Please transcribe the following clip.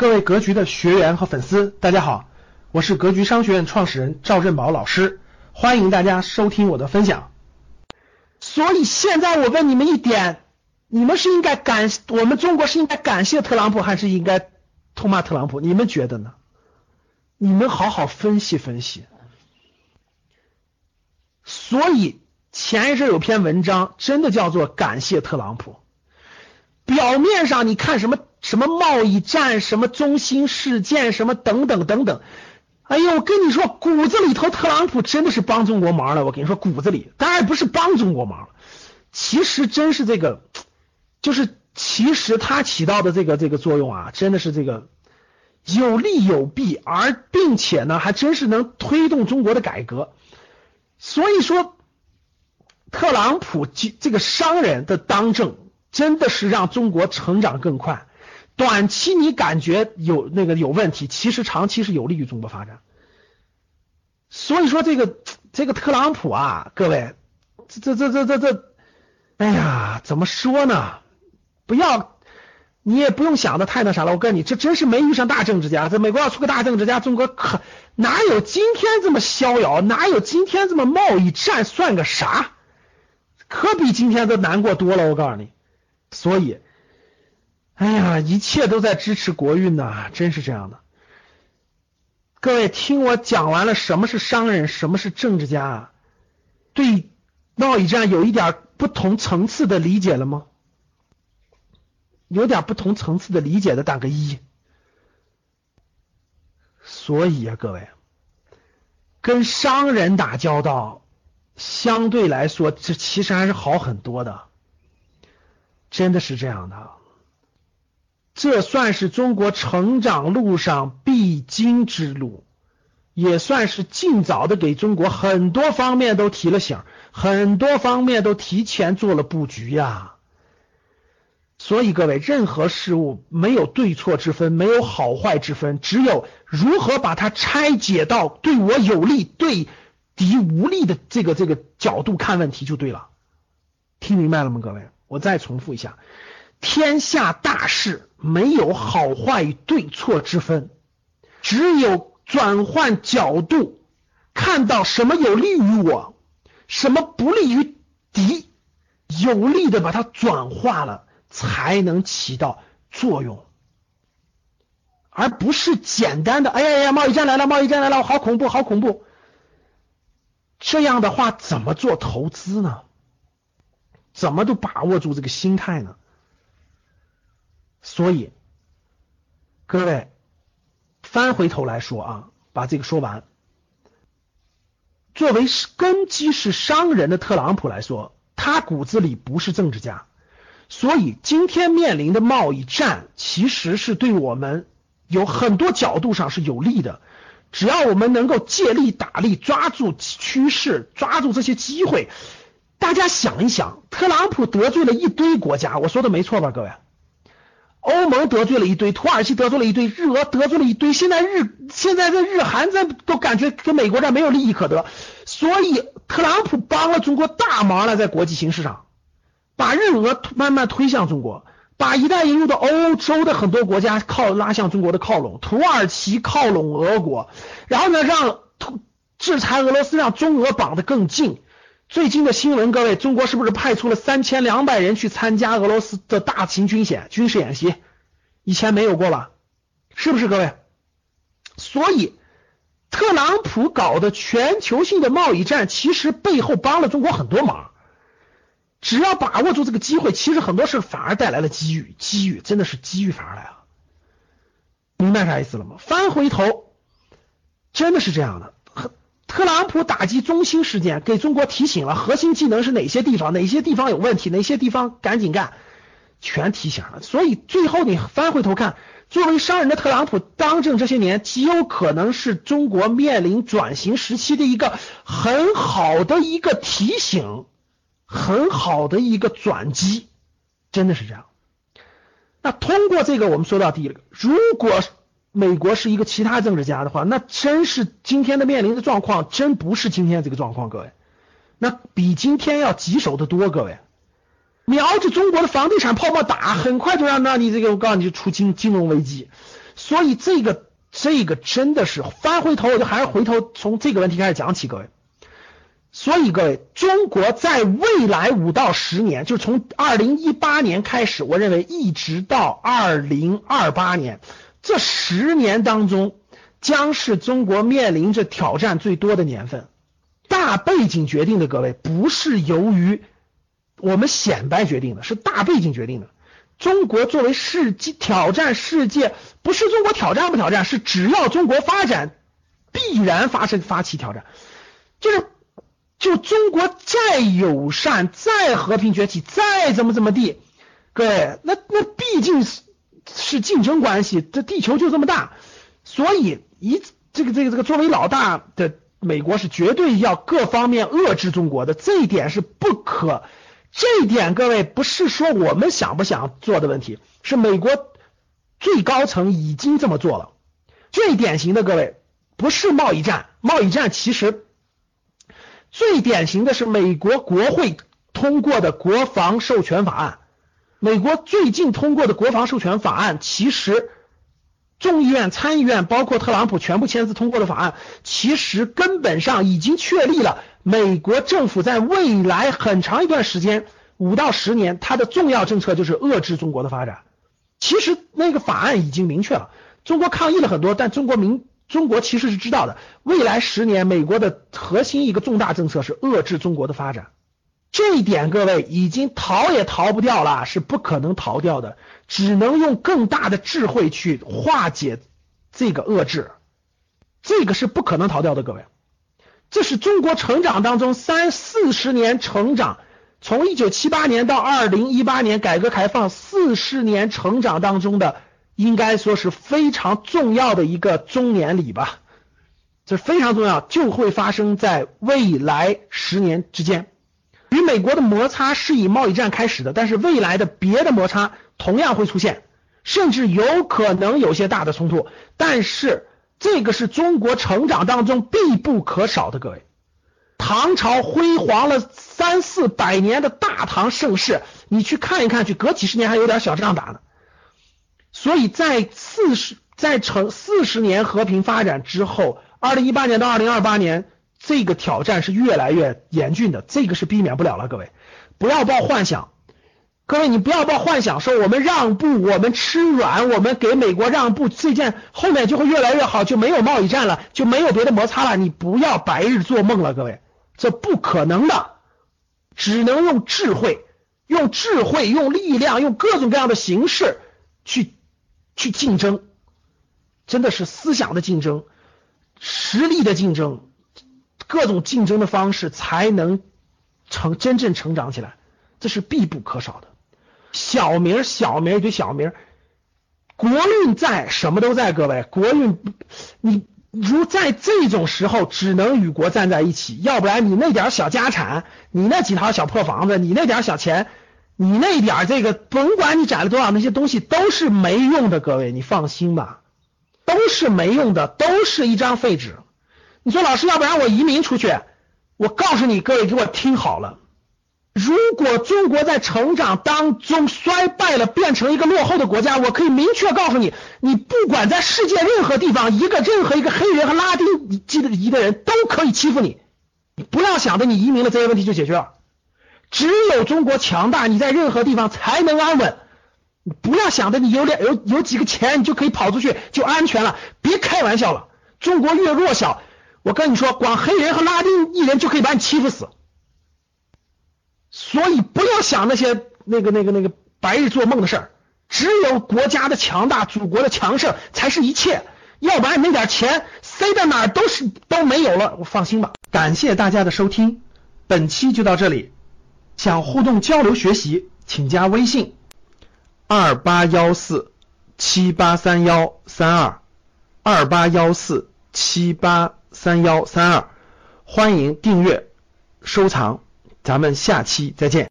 各位格局的学员和粉丝，大家好，我是格局商学院创始人赵振宝老师，欢迎大家收听我的分享。所以现在我问你们一点，你们是应该感我们中国是应该感谢特朗普，还是应该痛骂特朗普？你们觉得呢？你们好好分析分析。所以前一阵有篇文章，真的叫做感谢特朗普。表面上你看什么？什么贸易战，什么中心事件，什么等等等等。哎呦，我跟你说，骨子里头特朗普真的是帮中国忙了。我跟你说，骨子里当然不是帮中国忙，其实真是这个，就是其实他起到的这个这个作用啊，真的是这个有利有弊，而并且呢，还真是能推动中国的改革。所以说，特朗普这这个商人的当政，真的是让中国成长更快。短期你感觉有那个有问题，其实长期是有利于中国发展。所以说这个这个特朗普啊，各位，这这这这这这，哎呀，怎么说呢？不要，你也不用想的太那啥了。我告诉你，这真是没遇上大政治家。这美国要出个大政治家，中国可哪有今天这么逍遥？哪有今天这么贸易战算个啥？可比今天都难过多了。我告诉你，所以。哎呀，一切都在支持国运呐，真是这样的。各位听我讲完了，什么是商人，什么是政治家，对贸易战有一点不同层次的理解了吗？有点不同层次的理解的打个一。所以啊，各位，跟商人打交道，相对来说，这其实还是好很多的，真的是这样的。这算是中国成长路上必经之路，也算是尽早的给中国很多方面都提了醒，很多方面都提前做了布局呀。所以各位，任何事物没有对错之分，没有好坏之分，只有如何把它拆解到对我有利、对敌无利的这个这个角度看问题就对了。听明白了吗，各位？我再重复一下。天下大事没有好坏与对错之分，只有转换角度，看到什么有利于我，什么不利于敌，有利的把它转化了，才能起到作用，而不是简单的哎呀呀，贸易战来了，贸易战来了，好恐怖，好恐怖。这样的话怎么做投资呢？怎么都把握住这个心态呢？所以，各位翻回头来说啊，把这个说完。作为根基是商人的特朗普来说，他骨子里不是政治家，所以今天面临的贸易战其实是对我们有很多角度上是有利的。只要我们能够借力打力，抓住趋势，抓住这些机会。大家想一想，特朗普得罪了一堆国家，我说的没错吧，各位？欧盟得罪了一堆，土耳其得罪了一堆，日俄得罪了一堆，现在日现在这日韩这都感觉跟美国这没有利益可得，所以特朗普帮了中国大忙了，在国际形势上，把日俄慢慢推向中国，把一带一路的欧洲的很多国家靠拉向中国的靠拢，土耳其靠拢俄国，然后呢让制裁俄罗斯，让中俄绑得更近。最近的新闻，各位，中国是不是派出了三千两百人去参加俄罗斯的大型军演、军事演习？以前没有过吧？是不是，各位？所以，特朗普搞的全球性的贸易战，其实背后帮了中国很多忙。只要把握住这个机会，其实很多事反而带来了机遇，机遇真的是机遇反而来了。明白啥意思了吗？翻回头，真的是这样的。特朗普打击中心事件，给中国提醒了核心技能是哪些地方，哪些地方有问题，哪些地方赶紧干，全提醒了。所以最后你翻回头看，作为商人的特朗普当政这些年，极有可能是中国面临转型时期的一个很好的一个提醒，很好的一个转机，真的是这样。那通过这个，我们说到第一个，如果。美国是一个其他政治家的话，那真是今天的面临的状况，真不是今天这个状况，各位，那比今天要棘手的多，各位，瞄着中国的房地产泡沫打，很快就让让你这个我告诉你就出金金融危机，所以这个这个真的是翻回头，我就还是回头从这个问题开始讲起，各位。所以各位，中国在未来五到十年，就是从二零一八年开始，我认为一直到二零二八年这十年当中，将是中国面临着挑战最多的年份。大背景决定的，各位不是由于我们显摆决定的，是大背景决定的。中国作为世界挑战世界，不是中国挑战不挑战，是只要中国发展，必然发生发起挑战，就是。就中国再友善、再和平崛起、再怎么怎么地，各位，那那毕竟是是竞争关系，这地球就这么大，所以一这个这个这个作为老大的美国是绝对要各方面遏制中国的，这一点是不可，这一点各位不是说我们想不想做的问题，是美国最高层已经这么做了。最典型的各位不是贸易战，贸易战其实。最典型的是美国国会通过的国防授权法案。美国最近通过的国防授权法案，其实众议院、参议院包括特朗普全部签字通过的法案，其实根本上已经确立了美国政府在未来很长一段时间，五到十年，它的重要政策就是遏制中国的发展。其实那个法案已经明确了，中国抗议了很多，但中国民。中国其实是知道的，未来十年美国的核心一个重大政策是遏制中国的发展，这一点各位已经逃也逃不掉了，是不可能逃掉的，只能用更大的智慧去化解这个遏制，这个是不可能逃掉的，各位，这是中国成长当中三四十年成长，从一九七八年到二零一八年改革开放四十年成长当中的。应该说是非常重要的一个中年礼吧，这非常重要，就会发生在未来十年之间。美国的摩擦是以贸易战开始的，但是未来的别的摩擦同样会出现，甚至有可能有些大的冲突。但是这个是中国成长当中必不可少的，各位。唐朝辉煌了三四百年的大唐盛世，你去看一看去，隔几十年还有点小仗打呢。所以在四十在成四十年和平发展之后，二零一八年到二零二八年，这个挑战是越来越严峻的，这个是避免不了了。各位，不要抱幻想，各位你不要抱幻想，说我们让步，我们吃软，我们给美国让步，这件后面就会越来越好，就没有贸易战了，就没有别的摩擦了。你不要白日做梦了，各位，这不可能的，只能用智慧，用智慧，用力量，用各种各样的形式去。去竞争，真的是思想的竞争，实力的竞争，各种竞争的方式才能成真正成长起来，这是必不可少的。小名儿小名一堆小名儿，国运在，什么都在。各位，国运，你如在这种时候只能与国站在一起，要不然你那点小家产，你那几套小破房子，你那点小钱。你那点这个，甭管你攒了多少，那些东西都是没用的，各位，你放心吧，都是没用的，都是一张废纸。你说老师，要不然我移民出去？我告诉你，各位给我听好了，如果中国在成长当中衰败了，变成一个落后的国家，我可以明确告诉你，你不管在世界任何地方，一个任何一个黑人和拉丁裔的一个人都可以欺负你，你不要想着你移民了这些问题就解决了。只有中国强大，你在任何地方才能安稳。你不要想着你有两有有几个钱，你就可以跑出去就安全了。别开玩笑了，中国越弱小，我跟你说，光黑人和拉丁裔人就可以把你欺负死。所以不要想那些那个那个那个白日做梦的事儿。只有国家的强大，祖国的强盛才是一切。要不然你那点钱塞到哪儿都是都没有了。我放心吧。感谢大家的收听，本期就到这里。想互动交流学习，请加微信二八幺四七八三幺三二二八幺四七八三幺三二，欢迎订阅收藏，咱们下期再见。